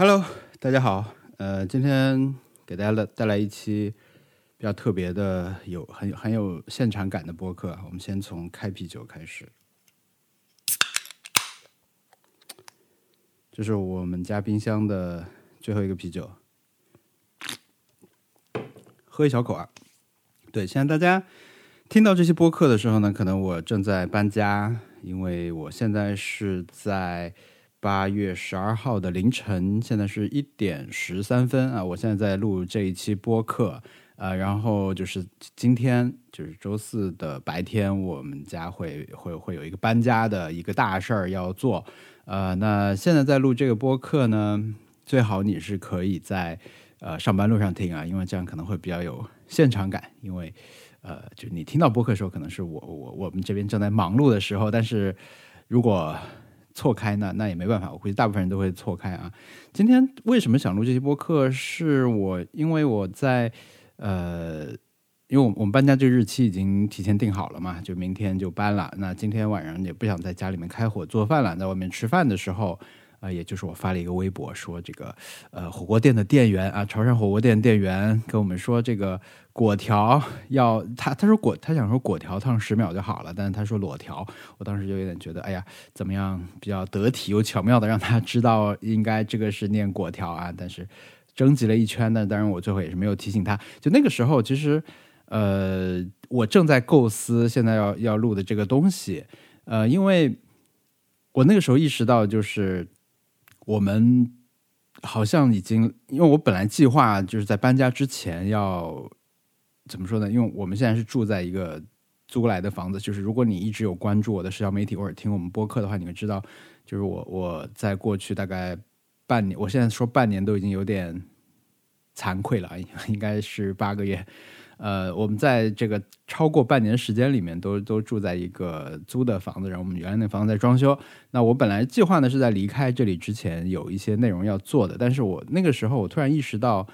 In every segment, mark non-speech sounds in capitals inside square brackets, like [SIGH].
Hello，大家好。呃，今天给大家带带来一期比较特别的、有很很有现场感的播客。我们先从开啤酒开始，这是我们家冰箱的最后一个啤酒，喝一小口啊。对，现在大家听到这些播客的时候呢，可能我正在搬家，因为我现在是在。八月十二号的凌晨，现在是一点十三分啊！我现在在录这一期播客，呃，然后就是今天就是周四的白天，我们家会会会有一个搬家的一个大事儿要做，呃，那现在在录这个播客呢，最好你是可以在呃上班路上听啊，因为这样可能会比较有现场感，因为呃，就你听到播客的时候，可能是我我我们这边正在忙碌的时候，但是如果错开那那也没办法，我估计大部分人都会错开啊。今天为什么想录这期播客？是我因为我在呃，因为我我们搬家这个日期已经提前定好了嘛，就明天就搬了。那今天晚上也不想在家里面开火做饭了，在外面吃饭的时候。啊，也就是我发了一个微博，说这个呃火锅店的店员啊，潮汕火锅店店员跟我们说，这个果条要他他说果他想说果条烫十秒就好了，但是他说裸条，我当时就有点觉得，哎呀，怎么样比较得体又巧妙的让他知道应该这个是念果条啊？但是征集了一圈，但当然我最后也是没有提醒他。就那个时候，其实呃我正在构思现在要要录的这个东西，呃，因为我那个时候意识到就是。我们好像已经，因为我本来计划就是在搬家之前要怎么说呢？因为我们现在是住在一个租来的房子，就是如果你一直有关注我的社交媒体或者听我们播客的话，你会知道，就是我我在过去大概半年，我现在说半年都已经有点惭愧了，应该是八个月。呃，我们在这个超过半年时间里面，都都住在一个租的房子，然后我们原来那房子在装修。那我本来计划呢是在离开这里之前有一些内容要做的，但是我那个时候我突然意识到，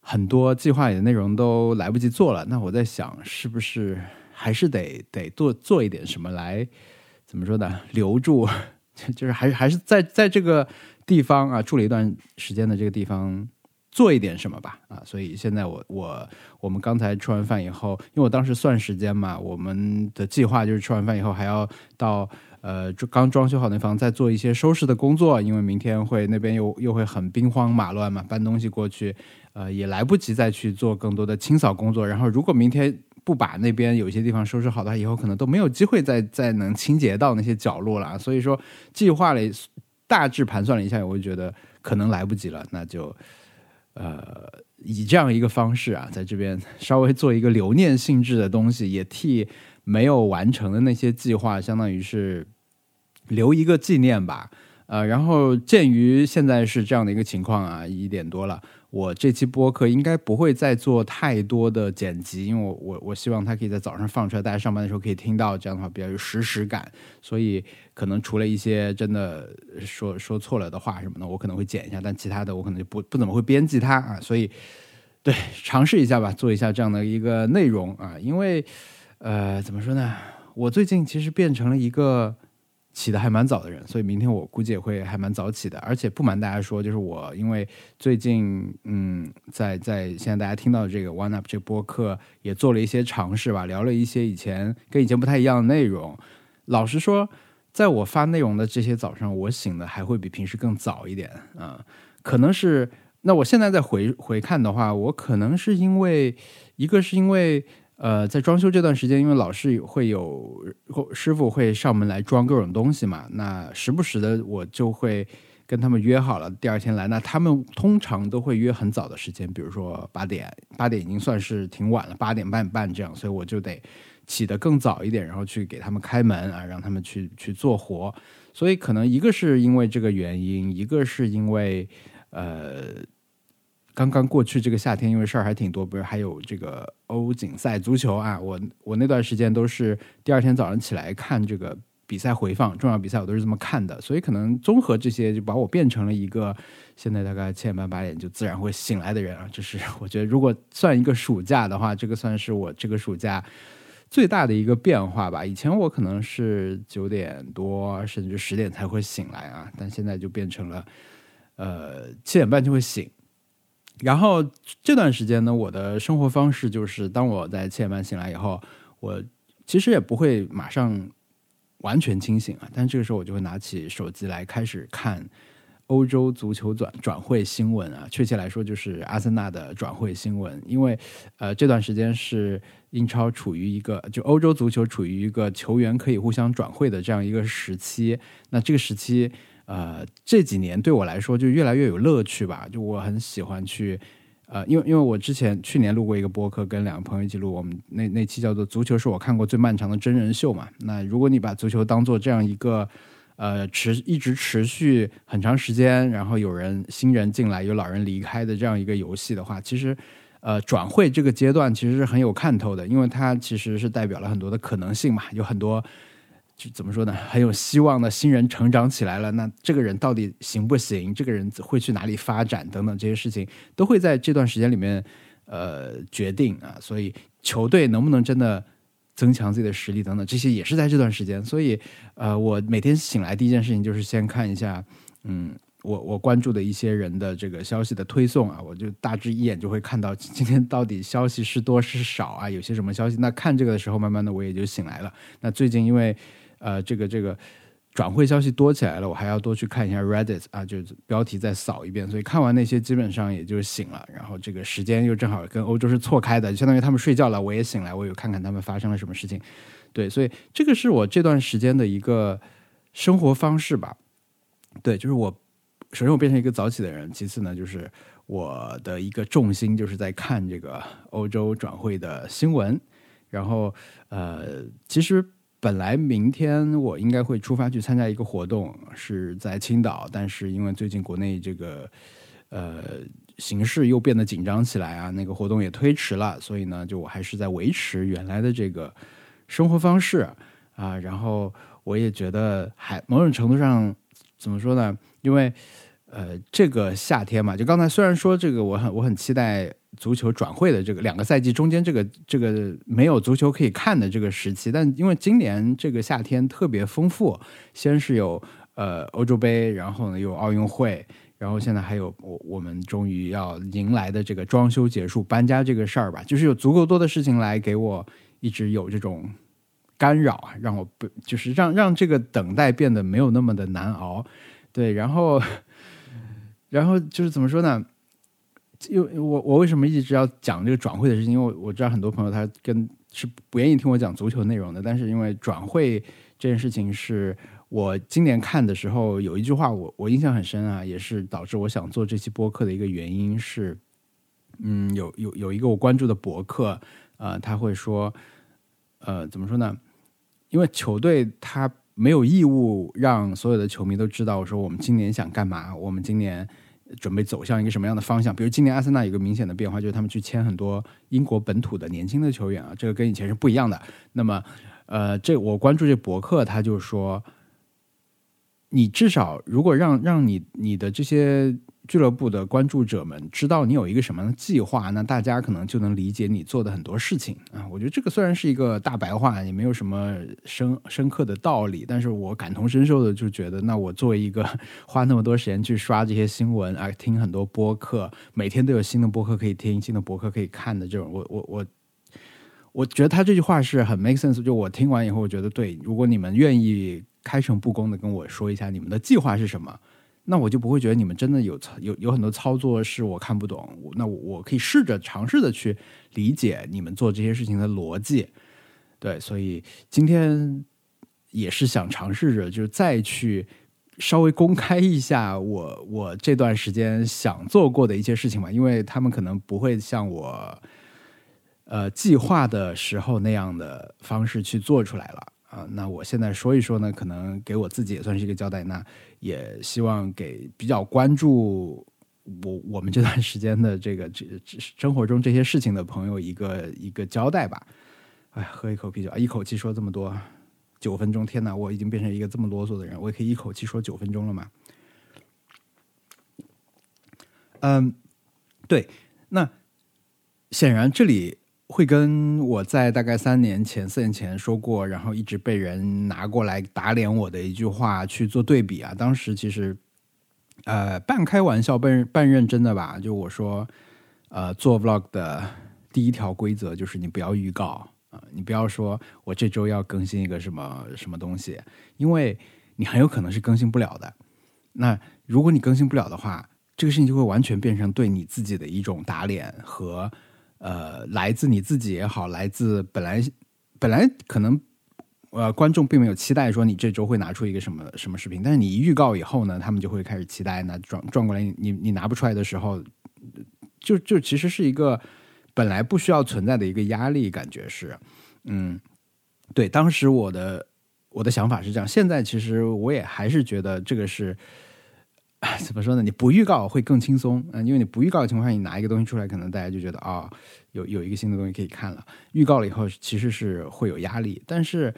很多计划里的内容都来不及做了。那我在想，是不是还是得得做做一点什么来，怎么说呢？留住，[LAUGHS] 就是还是还是在在这个地方啊住了一段时间的这个地方。做一点什么吧，啊，所以现在我我我们刚才吃完饭以后，因为我当时算时间嘛，我们的计划就是吃完饭以后还要到呃刚装修好那房再做一些收拾的工作，因为明天会那边又又会很兵荒马乱嘛，搬东西过去，呃也来不及再去做更多的清扫工作。然后如果明天不把那边有些地方收拾好的话，以后可能都没有机会再再能清洁到那些角落了。所以说计划了大致盘算了一下，我就觉得可能来不及了，那就。呃，以这样一个方式啊，在这边稍微做一个留念性质的东西，也替没有完成的那些计划，相当于是留一个纪念吧。呃，然后鉴于现在是这样的一个情况啊，一点多了。我这期播客应该不会再做太多的剪辑，因为我我我希望它可以在早上放出来，大家上班的时候可以听到，这样的话比较有实时感。所以可能除了一些真的说说错了的话什么的，我可能会剪一下，但其他的我可能就不不怎么会编辑它啊。所以对，尝试一下吧，做一下这样的一个内容啊，因为呃，怎么说呢？我最近其实变成了一个。起的还蛮早的人，所以明天我估计也会还蛮早起的。而且不瞒大家说，就是我因为最近嗯，在在现在大家听到的这个 One Up 这播客也做了一些尝试吧，聊了一些以前跟以前不太一样的内容。老实说，在我发内容的这些早上，我醒的还会比平时更早一点啊。可能是那我现在在回回看的话，我可能是因为一个是因为。呃，在装修这段时间，因为老是会有师傅会上门来装各种东西嘛，那时不时的我就会跟他们约好了第二天来。那他们通常都会约很早的时间，比如说八点，八点已经算是挺晚了，八点半半这样，所以我就得起得更早一点，然后去给他们开门啊，让他们去去做活。所以可能一个是因为这个原因，一个是因为呃。刚刚过去这个夏天，因为事儿还挺多，不是还有这个欧锦赛足球啊？我我那段时间都是第二天早上起来看这个比赛回放，重要比赛我都是这么看的，所以可能综合这些，就把我变成了一个现在大概七点半八点就自然会醒来的人啊。这是我觉得，如果算一个暑假的话，这个算是我这个暑假最大的一个变化吧。以前我可能是九点多甚至十点才会醒来啊，但现在就变成了。呃七点半就会醒。然后这段时间呢，我的生活方式就是，当我在七点半醒来以后，我其实也不会马上完全清醒啊，但这个时候我就会拿起手机来开始看欧洲足球转转会新闻啊，确切来说就是阿森纳的转会新闻，因为呃这段时间是英超处于一个就欧洲足球处于一个球员可以互相转会的这样一个时期，那这个时期。呃，这几年对我来说就越来越有乐趣吧。就我很喜欢去，呃，因为因为我之前去年录过一个播客，跟两个朋友一起录，我们那那期叫做《足球是我看过最漫长的真人秀》嘛。那如果你把足球当做这样一个呃持一直持续很长时间，然后有人新人进来，有老人离开的这样一个游戏的话，其实呃转会这个阶段其实是很有看头的，因为它其实是代表了很多的可能性嘛，有很多。就怎么说呢？很有希望的新人成长起来了，那这个人到底行不行？这个人会去哪里发展？等等这些事情都会在这段时间里面呃决定啊。所以球队能不能真的增强自己的实力等等，这些也是在这段时间。所以呃，我每天醒来第一件事情就是先看一下，嗯，我我关注的一些人的这个消息的推送啊，我就大致一眼就会看到今天到底消息是多是少啊，有些什么消息。那看这个的时候，慢慢的我也就醒来了。那最近因为呃，这个这个转会消息多起来了，我还要多去看一下 Reddit 啊，就是标题再扫一遍。所以看完那些，基本上也就醒了。然后这个时间又正好跟欧洲是错开的，相当于他们睡觉了，我也醒来，我有看看他们发生了什么事情。对，所以这个是我这段时间的一个生活方式吧。对，就是我首先我变成一个早起的人，其次呢，就是我的一个重心就是在看这个欧洲转会的新闻。然后呃，其实。本来明天我应该会出发去参加一个活动，是在青岛，但是因为最近国内这个呃形势又变得紧张起来啊，那个活动也推迟了，所以呢，就我还是在维持原来的这个生活方式啊。然后我也觉得还某种程度上怎么说呢？因为呃这个夏天嘛，就刚才虽然说这个我很我很期待。足球转会的这个两个赛季中间，这个这个没有足球可以看的这个时期，但因为今年这个夏天特别丰富，先是有呃欧洲杯，然后呢有奥运会，然后现在还有我我们终于要迎来的这个装修结束搬家这个事儿吧，就是有足够多的事情来给我一直有这种干扰，让我不就是让让这个等待变得没有那么的难熬，对，然后然后就是怎么说呢？因为我我为什么一直要讲这个转会的事情？因为我知道很多朋友他跟是不愿意听我讲足球内容的。但是因为转会这件事情是我今年看的时候有一句话我我印象很深啊，也是导致我想做这期播客的一个原因是，嗯，有有有一个我关注的博客，呃，他会说，呃，怎么说呢？因为球队他没有义务让所有的球迷都知道，我说我们今年想干嘛，我们今年。准备走向一个什么样的方向？比如今年阿森纳有个明显的变化，就是他们去签很多英国本土的年轻的球员啊，这个跟以前是不一样的。那么，呃，这我关注这博客，他就说，你至少如果让让你你的这些。俱乐部的关注者们知道你有一个什么计划，那大家可能就能理解你做的很多事情啊。我觉得这个虽然是一个大白话，也没有什么深深刻的道理，但是我感同身受的就觉得，那我作为一个 [LAUGHS] 花那么多时间去刷这些新闻啊，听很多播客，每天都有新的播客可以听，新的博客可以看的这种，我我我，我觉得他这句话是很 make sense。就我听完以后，我觉得对，如果你们愿意开诚布公的跟我说一下你们的计划是什么。那我就不会觉得你们真的有有有很多操作是我看不懂，那我可以试着尝试的去理解你们做这些事情的逻辑，对，所以今天也是想尝试着，就是再去稍微公开一下我我这段时间想做过的一些事情嘛，因为他们可能不会像我呃计划的时候那样的方式去做出来了。啊，那我现在说一说呢，可能给我自己也算是一个交代。那也希望给比较关注我我们这段时间的这个这生活中这些事情的朋友一个一个交代吧。哎，喝一口啤酒啊，一口气说这么多，九分钟，天哪，我已经变成一个这么啰嗦的人，我也可以一口气说九分钟了吗？嗯，对，那显然这里。会跟我在大概三年前、四年前说过，然后一直被人拿过来打脸我的一句话去做对比啊。当时其实呃，半开玩笑半半认真的吧。就我说，呃，做 vlog 的第一条规则就是你不要预告啊，你不要说我这周要更新一个什么什么东西，因为你很有可能是更新不了的。那如果你更新不了的话，这个事情就会完全变成对你自己的一种打脸和呃，来自你自己也好，来自本来本来可能。呃，观众并没有期待说你这周会拿出一个什么什么视频，但是你一预告以后呢，他们就会开始期待。那转转过来，你你拿不出来的时候，就就其实是一个本来不需要存在的一个压力，感觉是，嗯，对。当时我的我的想法是这样，现在其实我也还是觉得这个是 [LAUGHS] 怎么说呢？你不预告会更轻松，嗯，因为你不预告的情况下，你拿一个东西出来，可能大家就觉得啊，有有一个新的东西可以看了。预告了以后，其实是会有压力，但是。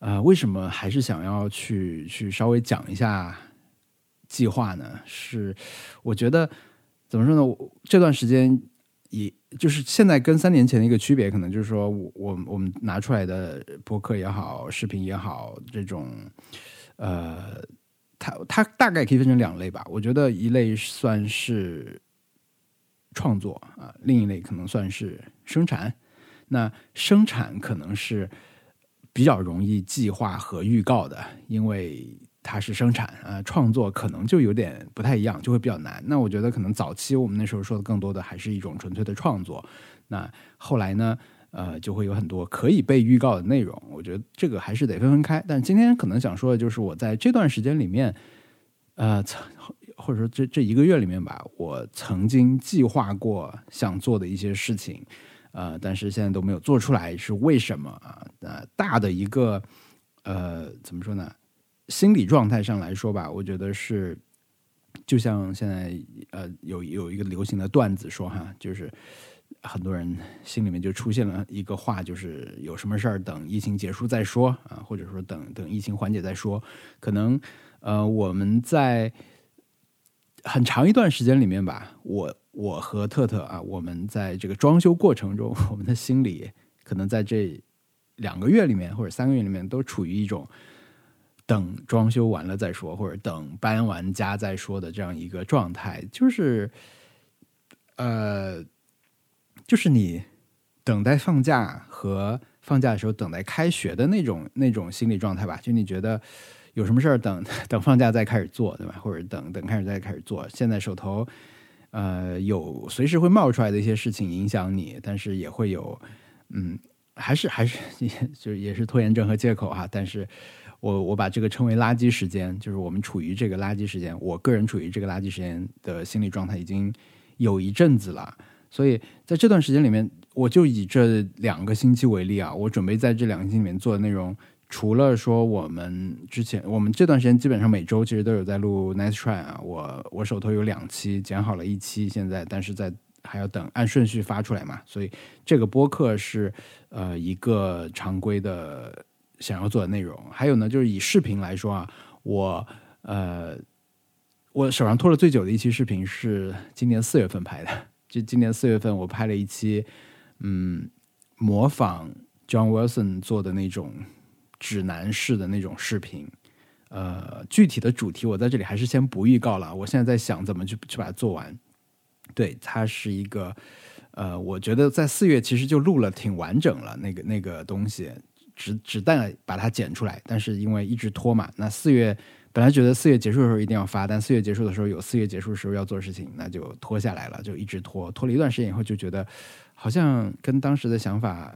呃，为什么还是想要去去稍微讲一下计划呢？是我觉得怎么说呢？这段时间，也就是现在跟三年前的一个区别，可能就是说我我们拿出来的博客也好，视频也好，这种呃，它它大概可以分成两类吧。我觉得一类算是创作啊，另一类可能算是生产。那生产可能是。比较容易计划和预告的，因为它是生产啊，创作可能就有点不太一样，就会比较难。那我觉得可能早期我们那时候说的更多的还是一种纯粹的创作。那后来呢，呃，就会有很多可以被预告的内容。我觉得这个还是得分分开。但今天可能想说的就是我在这段时间里面，呃，或者说这这一个月里面吧，我曾经计划过想做的一些事情。呃，但是现在都没有做出来，是为什么啊？呃，大的一个呃，怎么说呢？心理状态上来说吧，我觉得是，就像现在呃，有有一个流行的段子说哈，就是很多人心里面就出现了一个话，就是有什么事儿等疫情结束再说啊，或者说等等疫情缓解再说。可能呃，我们在很长一段时间里面吧，我。我和特特啊，我们在这个装修过程中，我们的心里可能在这两个月里面或者三个月里面，都处于一种等装修完了再说，或者等搬完家再说的这样一个状态。就是，呃，就是你等待放假和放假的时候等待开学的那种 [LAUGHS] 那种心理状态吧。就你觉得有什么事儿，等 [LAUGHS] 等放假再开始做，对吧？或者等等开始再开始做。现在手头。呃，有随时会冒出来的一些事情影响你，但是也会有，嗯，还是还是 [LAUGHS] 就也是拖延症和借口哈。但是我我把这个称为垃圾时间，就是我们处于这个垃圾时间，我个人处于这个垃圾时间的心理状态已经有一阵子了。所以在这段时间里面，我就以这两个星期为例啊，我准备在这两个星期里面做的内容。除了说我们之前，我们这段时间基本上每周其实都有在录 Nice Try 啊，我我手头有两期，剪好了一期，现在但是在还要等按顺序发出来嘛，所以这个播客是呃一个常规的想要做的内容。还有呢，就是以视频来说啊，我呃我手上拖了最久的一期视频是今年四月份拍的，就今年四月份我拍了一期，嗯，模仿 John Wilson 做的那种。指南式的那种视频，呃，具体的主题我在这里还是先不预告了。我现在在想怎么去去把它做完。对，它是一个，呃，我觉得在四月其实就录了挺完整了，那个那个东西，只只待把它剪出来。但是因为一直拖嘛，那四月本来觉得四月结束的时候一定要发，但四月结束的时候有四月结束的时候要做事情，那就拖下来了，就一直拖，拖了一段时间以后就觉得好像跟当时的想法。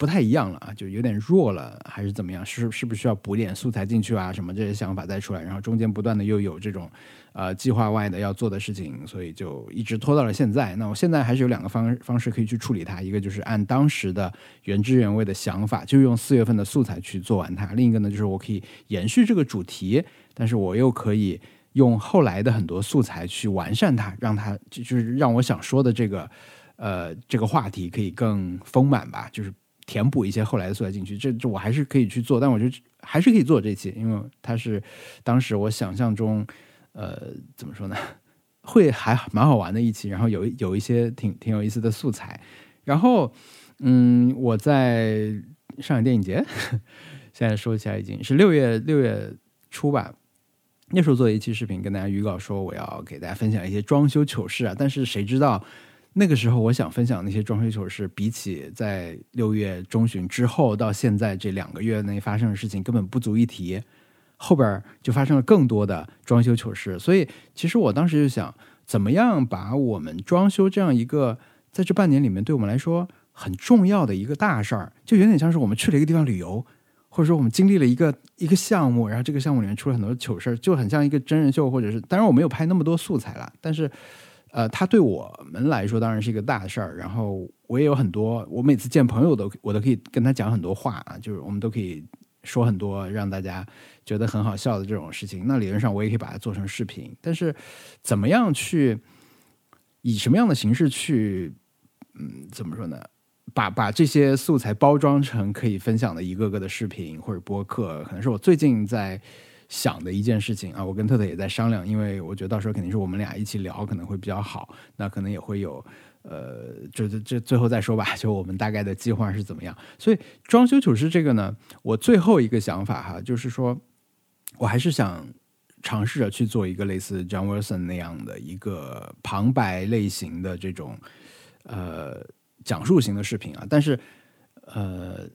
不太一样了啊，就有点弱了，还是怎么样？是是不是需要补点素材进去啊？什么这些想法再出来，然后中间不断的又有这种呃计划外的要做的事情，所以就一直拖到了现在。那我现在还是有两个方方式可以去处理它，一个就是按当时的原汁原味的想法，就用四月份的素材去做完它；另一个呢，就是我可以延续这个主题，但是我又可以用后来的很多素材去完善它，让它就就是让我想说的这个呃这个话题可以更丰满吧，就是。填补一些后来的素材进去，这这我还是可以去做，但我觉得还是可以做这期，因为它是当时我想象中，呃，怎么说呢，会还蛮好玩的一期，然后有有一些挺挺有意思的素材，然后嗯，我在上海电影节，现在说起来已经是六月六月初吧，那时候做一期视频，跟大家预告说我要给大家分享一些装修糗事啊，但是谁知道那个时候我想分享那些装修糗事，比起在六月中旬之后到现在这两个月内发生的事情，根本不足一提。后边就发生了更多的装修糗事，所以其实我当时就想，怎么样把我们装修这样一个在这半年里面对我们来说很重要的一个大事儿，就有点像是我们去了一个地方旅游。或者说我们经历了一个一个项目，然后这个项目里面出了很多糗事儿，就很像一个真人秀，或者是当然我没有拍那么多素材了，但是呃，它对我们来说当然是一个大事儿。然后我也有很多，我每次见朋友都我都可以跟他讲很多话啊，就是我们都可以说很多让大家觉得很好笑的这种事情。那理论上我也可以把它做成视频，但是怎么样去以什么样的形式去，嗯，怎么说呢？把把这些素材包装成可以分享的一个个的视频或者播客，可能是我最近在想的一件事情啊。我跟特特也在商量，因为我觉得到时候肯定是我们俩一起聊可能会比较好。那可能也会有呃，这这这最后再说吧，[LAUGHS] 就我们大概的计划是怎么样。所以装修厨师这个呢，我最后一个想法哈，就是说我还是想尝试着去做一个类似 John Wilson 那样的一个旁白类型的这种呃。讲述型的视频啊，但是，呃，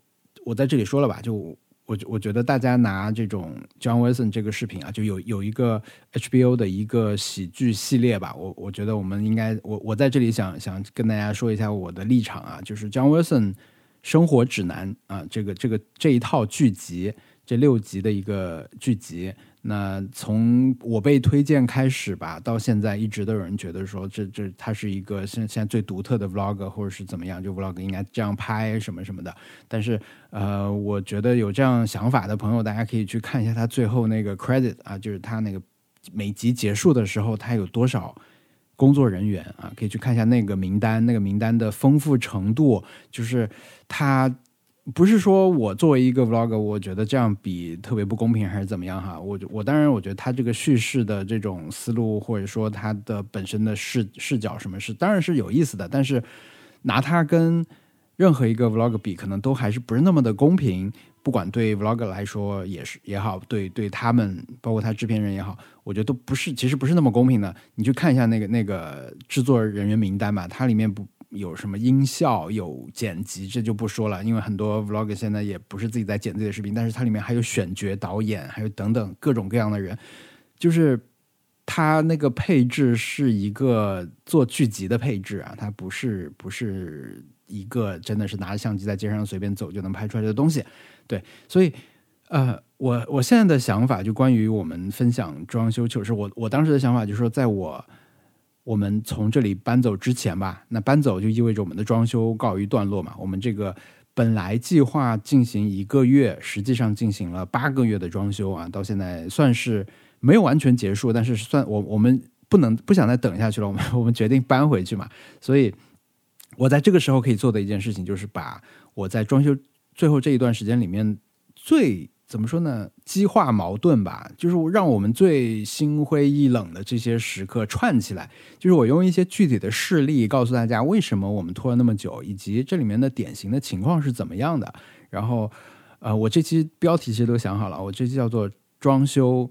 我在这里说了吧，就我我觉得大家拿这种 John Wilson 这个视频啊，就有有一个 HBO 的一个喜剧系列吧，我我觉得我们应该，我我在这里想想跟大家说一下我的立场啊，就是 John Wilson 生活指南啊，这个这个这一套剧集，这六集的一个剧集。那从我被推荐开始吧，到现在一直都有人觉得说，这这它是一个现现在最独特的 vlog，或者是怎么样，就 vlog 应该这样拍什么什么的。但是，呃，我觉得有这样想法的朋友，大家可以去看一下他最后那个 credit 啊，就是他那个每集结束的时候，他有多少工作人员啊，可以去看一下那个名单，那个名单的丰富程度，就是他。不是说我作为一个 vlog，我觉得这样比特别不公平还是怎么样哈？我我当然我觉得他这个叙事的这种思路，或者说他的本身的视视角什么是当然是有意思的，但是拿它跟任何一个 vlog 比，可能都还是不是那么的公平。不管对 vlog 来说也是也好，对对他们包括他制片人也好，我觉得都不是其实不是那么公平的。你去看一下那个那个制作人员名单吧，它里面不。有什么音效、有剪辑，这就不说了，因为很多 vlog 现在也不是自己在剪自己的视频，但是它里面还有选角、导演，还有等等各种各样的人，就是它那个配置是一个做剧集的配置啊，它不是不是一个真的是拿着相机在街上随便走就能拍出来的东西。对，所以呃，我我现在的想法就关于我们分享装修糗事，我我当时的想法就是说，在我。我们从这里搬走之前吧，那搬走就意味着我们的装修告一段落嘛。我们这个本来计划进行一个月，实际上进行了八个月的装修啊，到现在算是没有完全结束，但是算我我们不能不想再等下去了，我们 [LAUGHS] 我们决定搬回去嘛。所以，我在这个时候可以做的一件事情，就是把我在装修最后这一段时间里面最。怎么说呢？激化矛盾吧，就是让我们最心灰意冷的这些时刻串起来。就是我用一些具体的事例告诉大家，为什么我们拖了那么久，以及这里面的典型的情况是怎么样的。然后，呃，我这期标题其实都想好了，我这期叫做“装修”，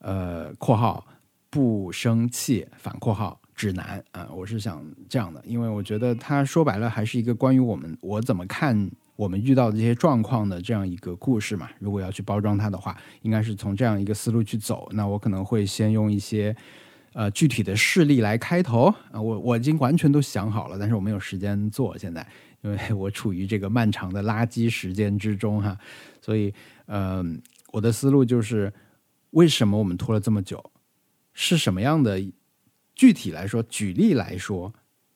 呃，括号不生气反括号指南啊，我是想这样的，因为我觉得它说白了还是一个关于我们我怎么看。我们遇到的这些状况的这样一个故事嘛，如果要去包装它的话，应该是从这样一个思路去走。那我可能会先用一些呃具体的事例来开头啊，我我已经完全都想好了，但是我没有时间做现在，因为我处于这个漫长的垃圾时间之中哈。所以，嗯，我的思路就是为什么我们拖了这么久？是什么样的？具体来说，举例来说，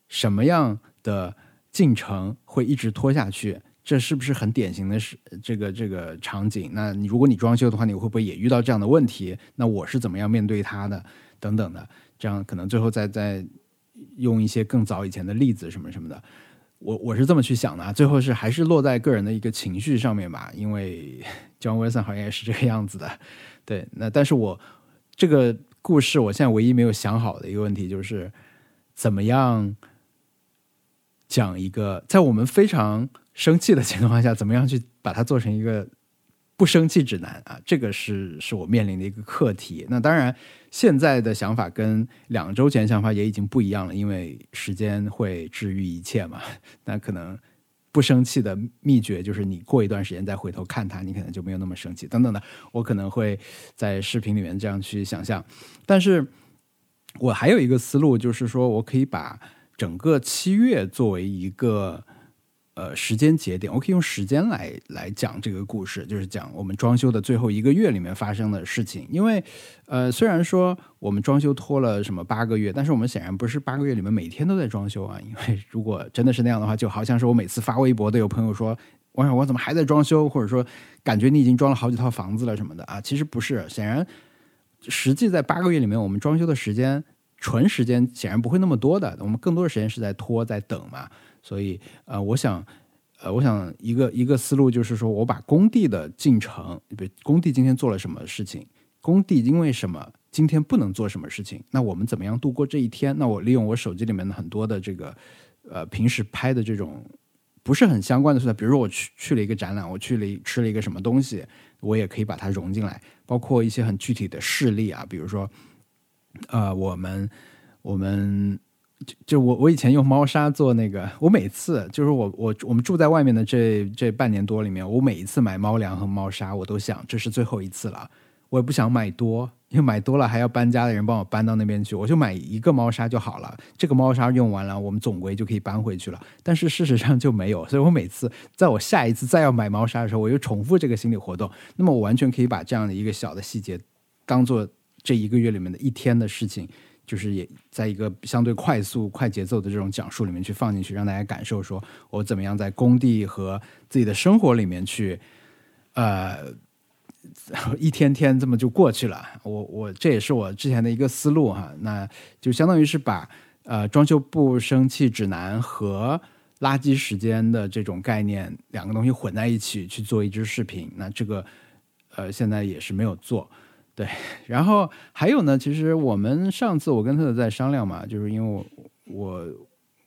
什么样的进程会一直拖下去？这是不是很典型的是这个这个场景？那你如果你装修的话，你会不会也遇到这样的问题？那我是怎么样面对它的？等等的，这样可能最后再再用一些更早以前的例子什么什么的。我我是这么去想的，最后是还是落在个人的一个情绪上面吧。因为 [LAUGHS] John Wilson 好像也是这个样子的，对。那但是我这个故事，我现在唯一没有想好的一个问题就是怎么样讲一个在我们非常。生气的情况下，怎么样去把它做成一个不生气指南啊，这个是是我面临的一个课题。那当然，现在的想法跟两周前想法也已经不一样了，因为时间会治愈一切嘛。那可能不生气的秘诀就是你过一段时间再回头看它，你可能就没有那么生气，等等的。我可能会在视频里面这样去想象，但是我还有一个思路，就是说我可以把整个七月作为一个。呃，时间节点，我可以用时间来来讲这个故事，就是讲我们装修的最后一个月里面发生的事情。因为，呃，虽然说我们装修拖了什么八个月，但是我们显然不是八个月里面每天都在装修啊。因为如果真的是那样的话，就好像是我每次发微博都有朋友说：“王小光怎么还在装修？”或者说感觉你已经装了好几套房子了什么的啊。其实不是，显然实际在八个月里面，我们装修的时间纯时间显然不会那么多的，我们更多的时间是在拖在等嘛。所以，呃，我想，呃，我想一个一个思路就是说，我把工地的进程，比如工地今天做了什么事情，工地因为什么今天不能做什么事情，那我们怎么样度过这一天？那我利用我手机里面的很多的这个，呃，平时拍的这种不是很相关的素材，比如说我去去了一个展览，我去了吃了一个什么东西，我也可以把它融进来，包括一些很具体的事例啊，比如说，呃，我们我们。就就我我以前用猫砂做那个，我每次就是我我我们住在外面的这这半年多里面，我每一次买猫粮和猫砂，我都想这是最后一次了，我也不想买多，因为买多了还要搬家的人帮我搬到那边去，我就买一个猫砂就好了。这个猫砂用完了，我们总归就可以搬回去了。但是事实上就没有，所以我每次在我下一次再要买猫砂的时候，我又重复这个心理活动。那么我完全可以把这样的一个小的细节，当做这一个月里面的一天的事情。就是也在一个相对快速、快节奏的这种讲述里面去放进去，让大家感受说我怎么样在工地和自己的生活里面去，呃，一天天这么就过去了。我我这也是我之前的一个思路哈，那就相当于是把呃装修不生气指南和垃圾时间的这种概念两个东西混在一起去做一支视频。那这个呃现在也是没有做。对，然后还有呢，其实我们上次我跟他在商量嘛，就是因为我我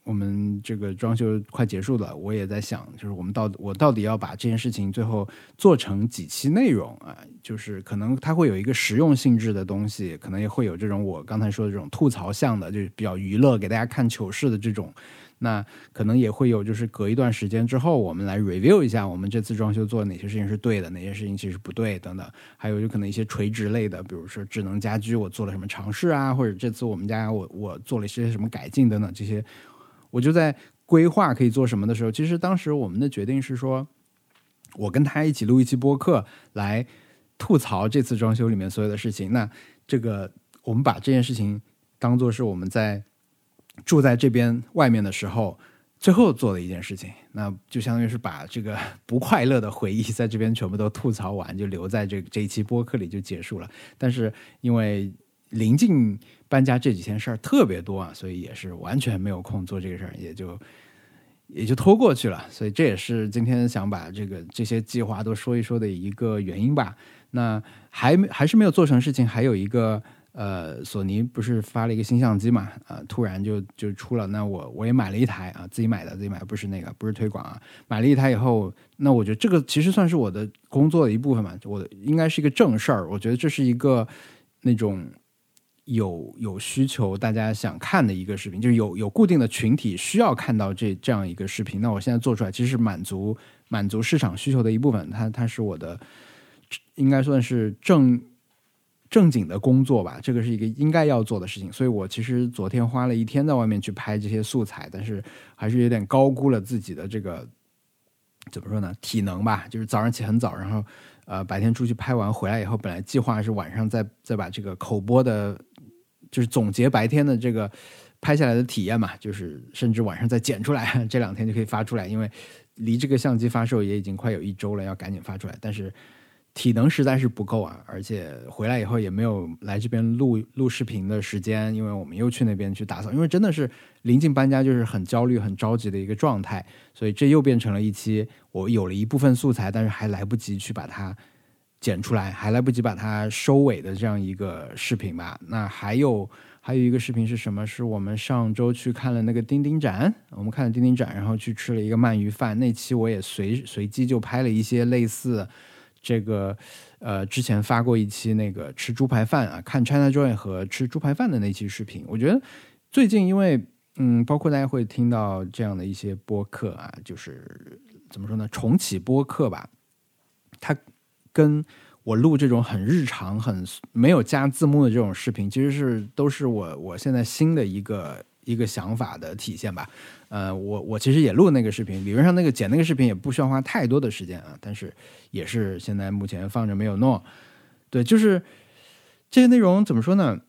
我们这个装修快结束了，我也在想，就是我们到我到底要把这件事情最后做成几期内容啊？就是可能它会有一个实用性质的东西，可能也会有这种我刚才说的这种吐槽向的，就是比较娱乐，给大家看糗事的这种。那可能也会有，就是隔一段时间之后，我们来 review 一下我们这次装修做哪些事情是对的，哪些事情其实不对等等。还有就可能一些垂直类的，比如说智能家居，我做了什么尝试啊，或者这次我们家我我做了一些什么改进等等这些，我就在规划可以做什么的时候，其实当时我们的决定是说，我跟他一起录一期播客来吐槽这次装修里面所有的事情。那这个我们把这件事情当做是我们在。住在这边外面的时候，最后做的一件事情，那就相当于是把这个不快乐的回忆在这边全部都吐槽完，就留在这这一期播客里就结束了。但是因为临近搬家这几天事儿特别多啊，所以也是完全没有空做这个事儿，也就也就拖过去了。所以这也是今天想把这个这些计划都说一说的一个原因吧。那还还是没有做成事情，还有一个。呃，索尼不是发了一个新相机嘛？啊，突然就就出了，那我我也买了一台啊，自己买的，自己买不是那个，不是推广啊。买了一台以后，那我觉得这个其实算是我的工作的一部分嘛，我应该是一个正事儿。我觉得这是一个那种有有需求，大家想看的一个视频，就是有有固定的群体需要看到这这样一个视频。那我现在做出来，其实是满足满足市场需求的一部分。它它是我的，应该算是正。正经的工作吧，这个是一个应该要做的事情，所以我其实昨天花了一天在外面去拍这些素材，但是还是有点高估了自己的这个怎么说呢？体能吧，就是早上起很早，然后呃白天出去拍完回来以后，本来计划是晚上再再把这个口播的，就是总结白天的这个拍下来的体验嘛，就是甚至晚上再剪出来，[LAUGHS] 这两天就可以发出来，因为离这个相机发售也已经快有一周了，要赶紧发出来，但是。体能实在是不够啊，而且回来以后也没有来这边录录视频的时间，因为我们又去那边去打扫，因为真的是临近搬家，就是很焦虑、很着急的一个状态，所以这又变成了一期我有了一部分素材，但是还来不及去把它剪出来，还来不及把它收尾的这样一个视频吧。那还有还有一个视频是什么？是我们上周去看了那个钉钉展，我们看了钉钉展，然后去吃了一个鳗鱼饭。那期我也随随机就拍了一些类似。这个呃之前发过一期那个吃猪排饭啊，看 China Joy 和吃猪排饭的那期视频。我觉得最近因为嗯，包括大家会听到这样的一些播客啊，就是怎么说呢，重启播客吧，它跟我录这种很日常、很没有加字幕的这种视频，其实是都是我我现在新的一个一个想法的体现吧。呃，我我其实也录那个视频，理论上那个剪那个视频也不需要花太多的时间啊，但是也是现在目前放着没有弄。对，就是这些内容怎么说呢？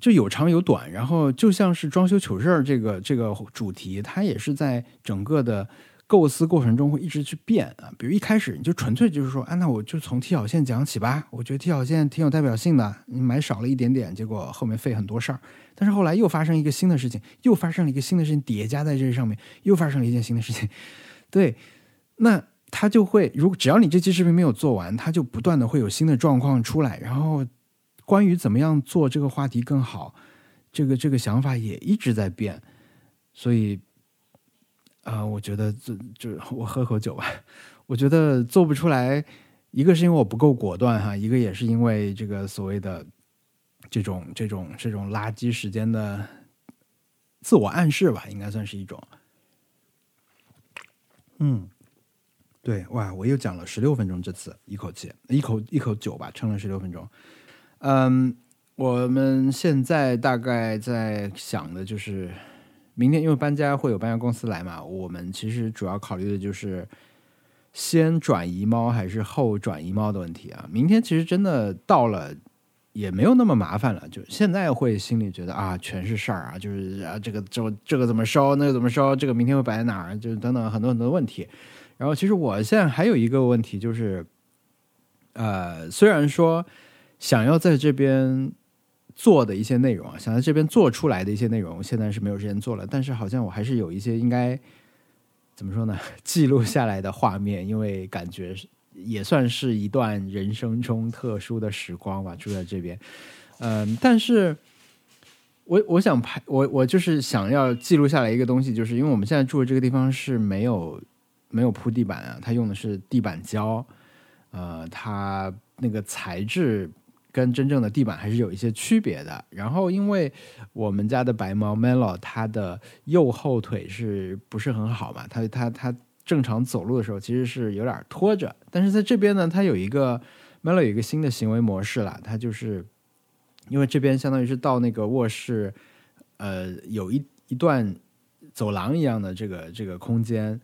就有长有短，然后就像是装修糗事儿这个这个主题，它也是在整个的。构思过程中会一直去变啊，比如一开始你就纯粹就是说，啊，那我就从 T 小线讲起吧，我觉得 T 小线挺有代表性的，你买少了一点点，结果后面费很多事儿。但是后来又发生一个新的事情，又发生了一个新的事情叠加在这上面，又发生了一件新的事情。对，那他就会，如果只要你这期视频没有做完，他就不断的会有新的状况出来，然后关于怎么样做这个话题更好，这个这个想法也一直在变，所以。啊，我觉得这就我喝口酒吧。我觉得做不出来，一个是因为我不够果断哈，一个也是因为这个所谓的这种这种这种垃圾时间的自我暗示吧，应该算是一种。嗯，对，哇，我又讲了十六分钟，这次一口气一口一口酒吧，撑了十六分钟。嗯，我们现在大概在想的就是。明天因为搬家会有搬家公司来嘛，我们其实主要考虑的就是先转移猫还是后转移猫的问题啊。明天其实真的到了也没有那么麻烦了，就现在会心里觉得啊全是事儿啊，就是啊这个这这个怎么收，那个怎么收，这个明天会摆在哪儿，就等等很多很多问题。然后其实我现在还有一个问题就是，呃，虽然说想要在这边。做的一些内容啊，想在这边做出来的一些内容，现在是没有时间做了。但是好像我还是有一些应该怎么说呢？[LAUGHS] 记录下来的画面，因为感觉也算是一段人生中特殊的时光吧。住在这边，嗯，但是我我想拍我我就是想要记录下来一个东西，就是因为我们现在住的这个地方是没有没有铺地板啊，它用的是地板胶，呃，它那个材质。跟真正的地板还是有一些区别的。然后，因为我们家的白猫 Melo，它的右后腿是不是很好嘛？它它它正常走路的时候其实是有点拖着。但是在这边呢，它有一个 Melo 有一个新的行为模式了。它就是因为这边相当于是到那个卧室，呃，有一一段走廊一样的这个这个空间。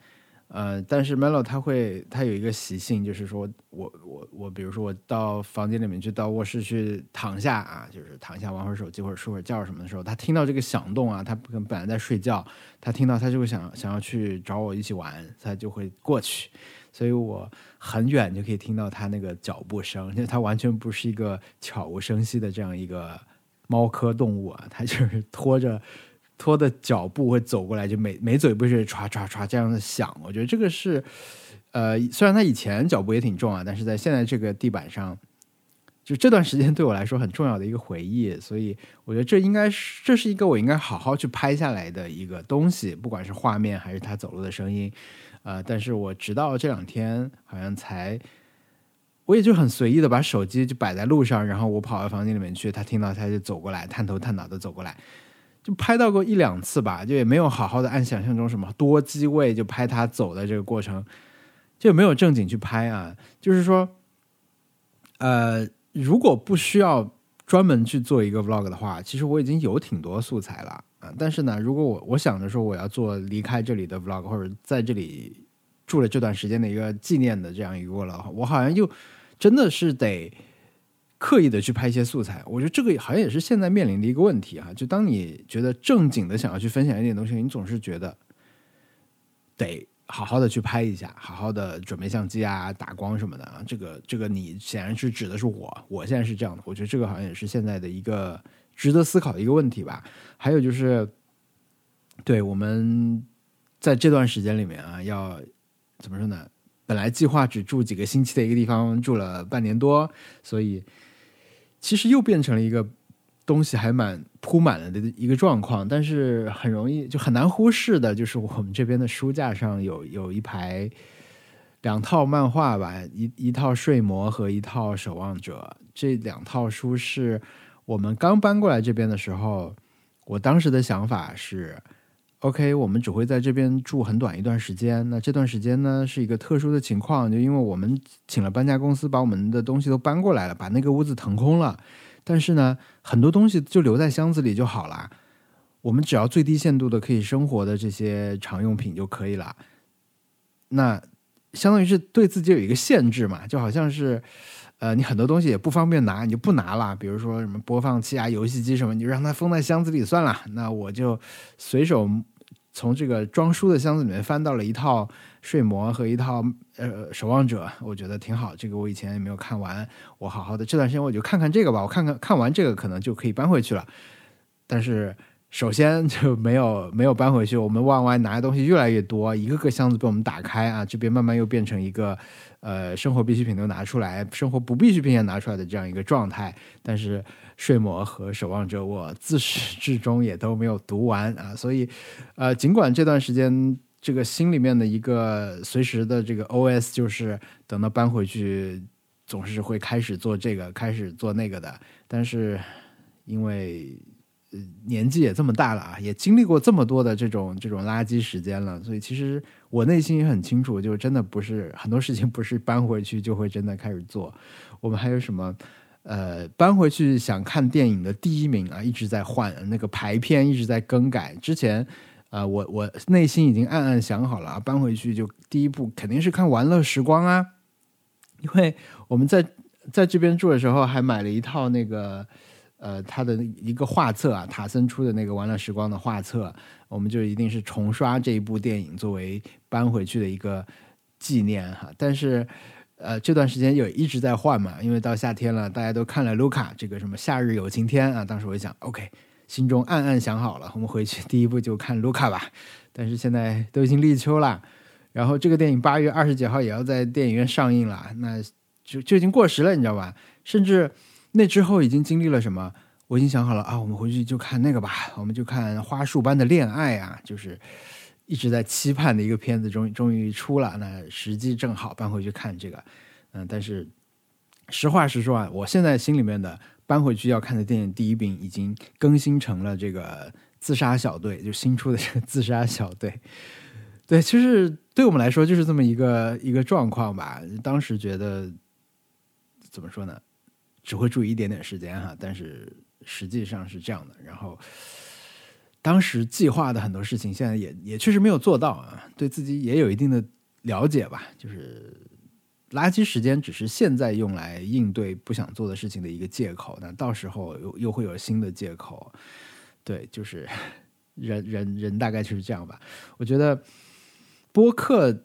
呃，但是 Melo 他会，他有一个习性，就是说我我我，比如说我到房间里面去，到卧室去躺下啊，就是躺下玩会儿手机或者睡会觉什么的时候，他听到这个响动啊，他本来在睡觉，他听到他就会想想要去找我一起玩，他就会过去，所以我很远就可以听到他那个脚步声，因为他完全不是一个悄无声息的这样一个猫科动物啊，他就是拖着。拖的脚步会走过来，就每每走一步是唰唰唰这样的响。我觉得这个是，呃，虽然他以前脚步也挺重啊，但是在现在这个地板上，就这段时间对我来说很重要的一个回忆。所以我觉得这应该是这是一个我应该好好去拍下来的一个东西，不管是画面还是他走路的声音。呃，但是我直到这两天好像才，我也就很随意的把手机就摆在路上，然后我跑到房间里面去，他听到他就走过来，探头探脑的走过来。就拍到过一两次吧，就也没有好好的按想象中什么多机位就拍他走的这个过程，就没有正经去拍啊。就是说，呃，如果不需要专门去做一个 vlog 的话，其实我已经有挺多素材了啊。但是呢，如果我我想着说我要做离开这里的 vlog，或者在这里住了这段时间的一个纪念的这样一个 vlog，我好像又真的是得。刻意的去拍一些素材，我觉得这个好像也是现在面临的一个问题哈。就当你觉得正经的想要去分享一点东西，你总是觉得得好好的去拍一下，好好的准备相机啊、打光什么的啊。这个这个，你显然是指的是我，我现在是这样的。我觉得这个好像也是现在的一个值得思考的一个问题吧。还有就是，对我们在这段时间里面啊，要怎么说呢？本来计划只住几个星期的一个地方，住了半年多，所以。其实又变成了一个东西还蛮铺满了的一个状况，但是很容易就很难忽视的，就是我们这边的书架上有 [LAUGHS] 有一排两套漫画吧，一一套《睡魔》和一套《守望者》，这两套书是我们刚搬过来这边的时候，我当时的想法是。OK，我们只会在这边住很短一段时间。那这段时间呢，是一个特殊的情况，就因为我们请了搬家公司，把我们的东西都搬过来了，把那个屋子腾空了。但是呢，很多东西就留在箱子里就好了。我们只要最低限度的可以生活的这些常用品就可以了。那相当于是对自己有一个限制嘛，就好像是。呃，你很多东西也不方便拿，你就不拿了。比如说什么播放器啊、游戏机什么，你就让它封在箱子里算了。那我就随手从这个装书的箱子里面翻到了一套《睡魔》和一套呃《守望者》，我觉得挺好。这个我以前也没有看完，我好好的这段时间我就看看这个吧。我看看看完这个，可能就可以搬回去了。但是。首先就没有没有搬回去，我们往外拿的东西越来越多，一个个箱子被我们打开啊，这边慢慢又变成一个，呃，生活必需品都拿出来，生活不必需品也拿出来的这样一个状态。但是睡魔和守望者，我自始至终也都没有读完啊，所以，呃，尽管这段时间这个心里面的一个随时的这个 OS 就是等到搬回去，总是会开始做这个，开始做那个的，但是因为。年纪也这么大了啊，也经历过这么多的这种这种垃圾时间了，所以其实我内心也很清楚，就真的不是很多事情不是搬回去就会真的开始做。我们还有什么呃，搬回去想看电影的第一名啊，一直在换那个排片，一直在更改。之前啊，我我内心已经暗暗想好了啊，搬回去就第一部肯定是看《玩乐时光》啊，[LAUGHS] 因为我们在在这边住的时候还买了一套那个。呃，他的一个画册啊，塔森出的那个《玩乐时光》的画册，我们就一定是重刷这一部电影作为搬回去的一个纪念哈。但是，呃，这段时间有一直在换嘛，因为到夏天了，大家都看了卢卡这个什么《夏日有晴天》啊。当时我就想，OK，心中暗暗想好了，我们回去第一部就看卢卡吧。但是现在都已经立秋了，然后这个电影八月二十九号也要在电影院上映了，那就就已经过时了，你知道吧？甚至。那之后已经经历了什么？我已经想好了啊，我们回去就看那个吧，我们就看《花束般的恋爱》啊，就是一直在期盼的一个片子，终于终于出了，那时机正好搬回去看这个。嗯，但是实话实说啊，我现在心里面的搬回去要看的电影第一名已经更新成了这个《自杀小队》，就新出的这个《自杀小队》。[LAUGHS] 对，其实对我们来说就是这么一个一个状况吧。当时觉得怎么说呢？只会注意一点点时间哈，但是实际上是这样的。然后当时计划的很多事情，现在也也确实没有做到啊，对自己也有一定的了解吧。就是垃圾时间只是现在用来应对不想做的事情的一个借口，那到时候又又会有新的借口。对，就是 [LAUGHS] 人人人大概就是这样吧。我觉得播客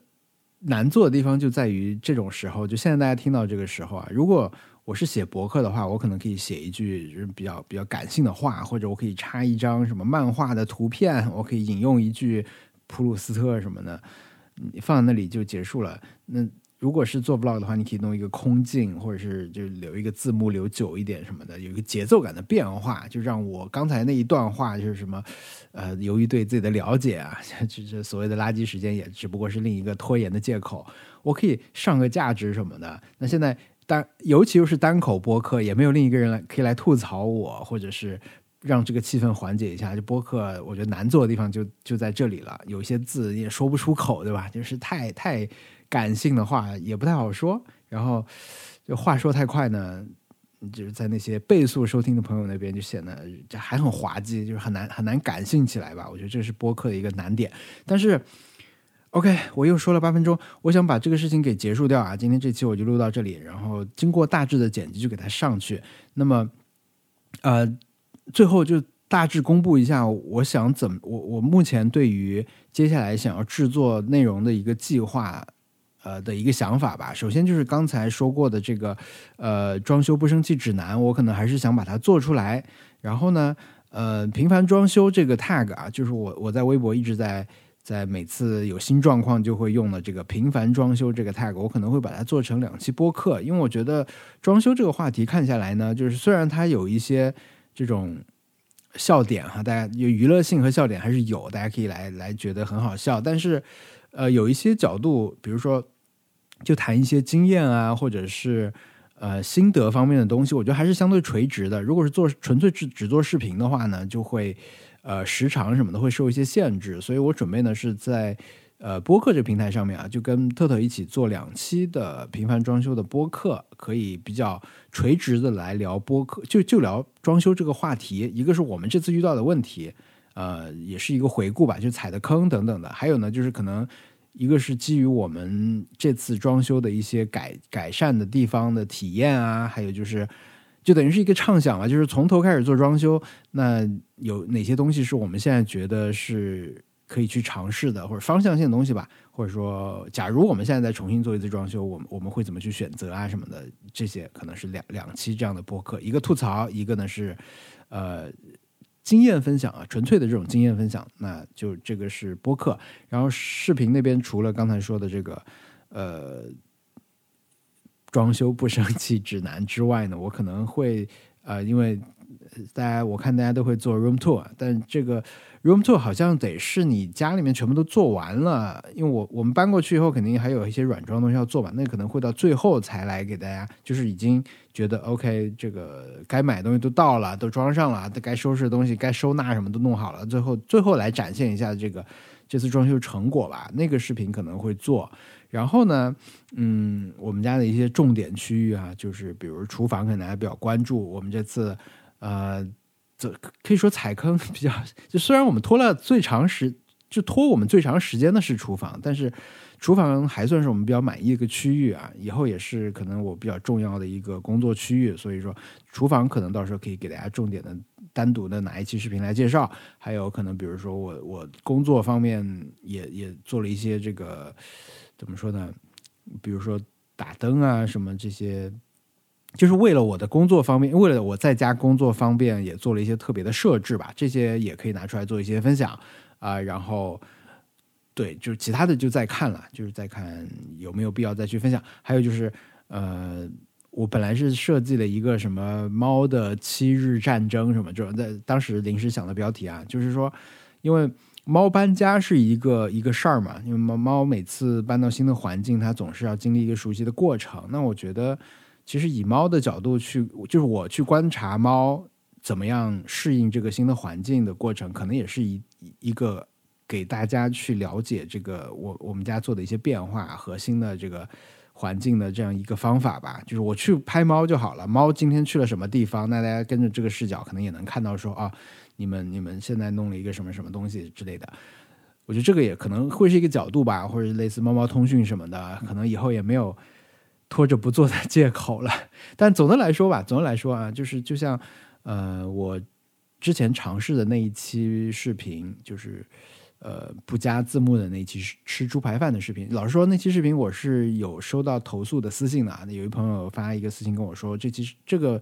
难做的地方就在于这种时候，就现在大家听到这个时候啊，如果。我是写博客的话，我可能可以写一句就是比较比较感性的话，或者我可以插一张什么漫画的图片，我可以引用一句普鲁斯特什么的，你放在那里就结束了。那如果是做 vlog 的话，你可以弄一个空镜，或者是就留一个字幕留久一点什么的，有一个节奏感的变化，就让我刚才那一段话就是什么，呃，由于对自己的了解啊，[LAUGHS] 这这所谓的垃圾时间也只不过是另一个拖延的借口，我可以上个价值什么的。那现在。单尤其又是单口播客，也没有另一个人来可以来吐槽我，或者是让这个气氛缓解一下。就播客，我觉得难做的地方就就在这里了。有些字也说不出口，对吧？就是太太感性的话也不太好说。然后就话说太快呢，就是在那些倍速收听的朋友那边就显得还很滑稽，就是很难很难感性起来吧。我觉得这是播客的一个难点，但是。OK，我又说了八分钟，我想把这个事情给结束掉啊！今天这期我就录到这里，然后经过大致的剪辑就给它上去。那么，呃，最后就大致公布一下，我想怎么我我目前对于接下来想要制作内容的一个计划，呃的一个想法吧。首先就是刚才说过的这个呃装修不生气指南，我可能还是想把它做出来。然后呢，呃，频繁装修这个 tag 啊，就是我我在微博一直在。在每次有新状况就会用的这个频繁装修这个 tag，我可能会把它做成两期播客，因为我觉得装修这个话题看下来呢，就是虽然它有一些这种笑点哈，大家有娱乐性和笑点还是有，大家可以来来觉得很好笑，但是呃有一些角度，比如说就谈一些经验啊，或者是呃心得方面的东西，我觉得还是相对垂直的。如果是做纯粹只只做视频的话呢，就会呃时长什么的会受一些限制。所以我准备呢是在呃播客这个平台上面啊，就跟特特一起做两期的频繁装修的播客，可以比较垂直的来聊播客，就就聊装修这个话题。一个是我们这次遇到的问题，呃，也是一个回顾吧，就踩的坑等等的。还有呢，就是可能。一个是基于我们这次装修的一些改改善的地方的体验啊，还有就是，就等于是一个畅想吧，就是从头开始做装修，那有哪些东西是我们现在觉得是可以去尝试的，或者方向性的东西吧，或者说，假如我们现在再重新做一次装修，我们我们会怎么去选择啊什么的，这些可能是两两期这样的播客，一个吐槽，一个呢是呃。经验分享啊，纯粹的这种经验分享，那就这个是播客。然后视频那边除了刚才说的这个，呃，装修不生气指南之外呢，我可能会呃，因为大家我看大家都会做 room tour，但这个。Room tour 好像得是你家里面全部都做完了，因为我我们搬过去以后，肯定还有一些软装东西要做吧，那可能会到最后才来给大家，就是已经觉得 OK，这个该买的东西都到了，都装上了，该收拾的东西、该收纳什么都弄好了，最后最后来展现一下这个这次装修成果吧。那个视频可能会做，然后呢，嗯，我们家的一些重点区域啊，就是比如厨房，可能还比较关注我们这次，呃。这可以说踩坑比较，就虽然我们拖了最长时，就拖我们最长时间的是厨房，但是厨房还算是我们比较满意的一个区域啊。以后也是可能我比较重要的一个工作区域，所以说厨房可能到时候可以给大家重点的单独的拿一期视频来介绍。还有可能比如说我我工作方面也也做了一些这个怎么说呢？比如说打灯啊什么这些。就是为了我的工作方便，为了我在家工作方便，也做了一些特别的设置吧。这些也可以拿出来做一些分享啊。然后，对，就是其他的就再看了，就是再看有没有必要再去分享。还有就是，呃，我本来是设计了一个什么猫的七日战争什么这种，在当时临时想的标题啊，就是说，因为猫搬家是一个一个事儿嘛，因为猫猫每次搬到新的环境，它总是要经历一个熟悉的过程。那我觉得。其实以猫的角度去，就是我去观察猫怎么样适应这个新的环境的过程，可能也是一一个给大家去了解这个我我们家做的一些变化和新的这个环境的这样一个方法吧。就是我去拍猫就好了，猫今天去了什么地方，那大家跟着这个视角，可能也能看到说啊，你们你们现在弄了一个什么什么东西之类的。我觉得这个也可能会是一个角度吧，或者类似猫猫通讯什么的，可能以后也没有。拖着不做的借口了，[LAUGHS] 但总的来说吧，总的来说啊，就是就像呃，我之前尝试的那一期视频，就是呃不加字幕的那一期吃猪排饭的视频。老实说，那期视频我是有收到投诉的私信的啊。有一朋友发一个私信跟我说，这期这个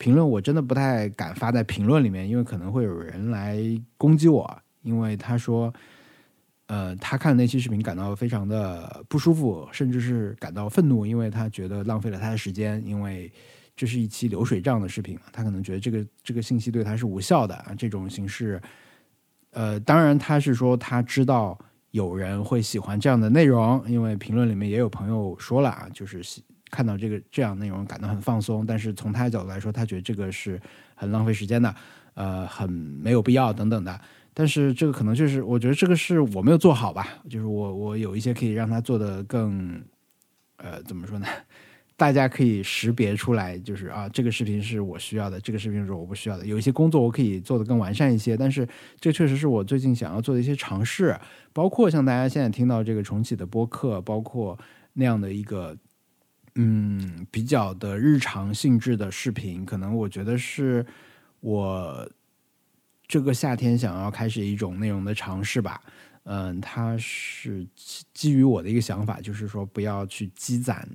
评论我真的不太敢发在评论里面，因为可能会有人来攻击我，因为他说。呃，他看那期视频感到非常的不舒服，甚至是感到愤怒，因为他觉得浪费了他的时间，因为这是一期流水账的视频嘛他可能觉得这个这个信息对他是无效的啊。这种形式，呃，当然他是说他知道有人会喜欢这样的内容，因为评论里面也有朋友说了啊，就是看到这个这样内容感到很放松，但是从他的角度来说，他觉得这个是很浪费时间的，呃，很没有必要等等的。但是这个可能就是，我觉得这个是我没有做好吧，就是我我有一些可以让他做的更，呃，怎么说呢？大家可以识别出来，就是啊，这个视频是我需要的，这个视频是我不需要的。有一些工作我可以做的更完善一些，但是这确实是我最近想要做的一些尝试，包括像大家现在听到这个重启的播客，包括那样的一个，嗯，比较的日常性质的视频，可能我觉得是我。这个夏天想要开始一种内容的尝试吧，嗯，它是基于我的一个想法，就是说不要去积攒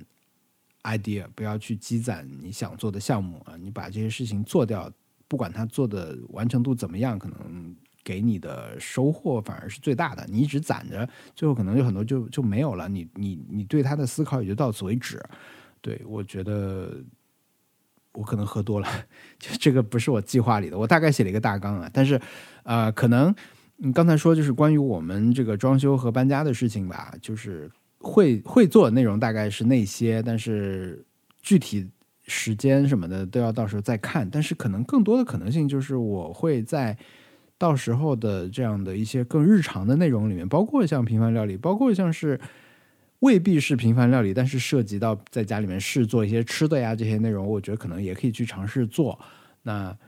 idea，不要去积攒你想做的项目啊，你把这些事情做掉，不管它做的完成度怎么样，可能给你的收获反而是最大的。你一直攒着，最后可能有很多就就没有了，你你你对它的思考也就到此为止。对我觉得。我可能喝多了，就这个不是我计划里的。我大概写了一个大纲啊，但是，呃，可能你刚才说就是关于我们这个装修和搬家的事情吧，就是会会做的内容大概是那些，但是具体时间什么的都要到时候再看。但是可能更多的可能性就是我会在到时候的这样的一些更日常的内容里面，包括像平凡料理，包括像是未必是平凡料理，但是涉及到在家里面试做一些吃的呀这些内容，我觉得可能也可以去尝试做。那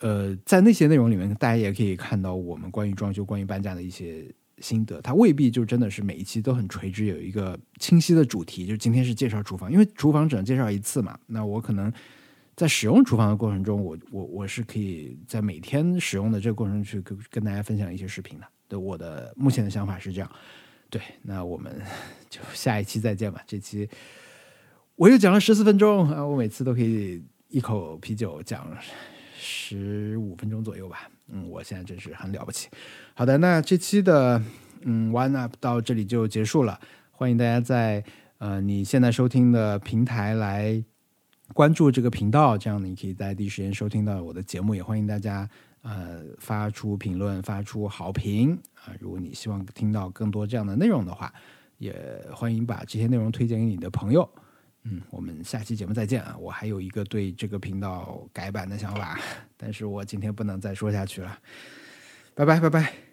呃，在那些内容里面，大家也可以看到我们关于装修、关于搬家的一些心得。它未必就真的是每一期都很垂直，有一个清晰的主题。就今天是介绍厨房，因为厨房只能介绍一次嘛。那我可能在使用厨房的过程中，我我我是可以在每天使用的这个过程去跟跟大家分享一些视频的。对，我的目前的想法是这样。对，那我们就下一期再见吧。这期我又讲了十四分钟啊，我每次都可以一口啤酒讲。十五分钟左右吧，嗯，我现在真是很了不起。好的，那这期的嗯 One Up 到这里就结束了。欢迎大家在呃你现在收听的平台来关注这个频道，这样你可以在第一时间收听到我的节目。也欢迎大家呃发出评论，发出好评啊。如果你希望听到更多这样的内容的话，也欢迎把这些内容推荐给你的朋友。嗯，我们下期节目再见啊！我还有一个对这个频道改版的想法，但是我今天不能再说下去了。拜拜，拜拜。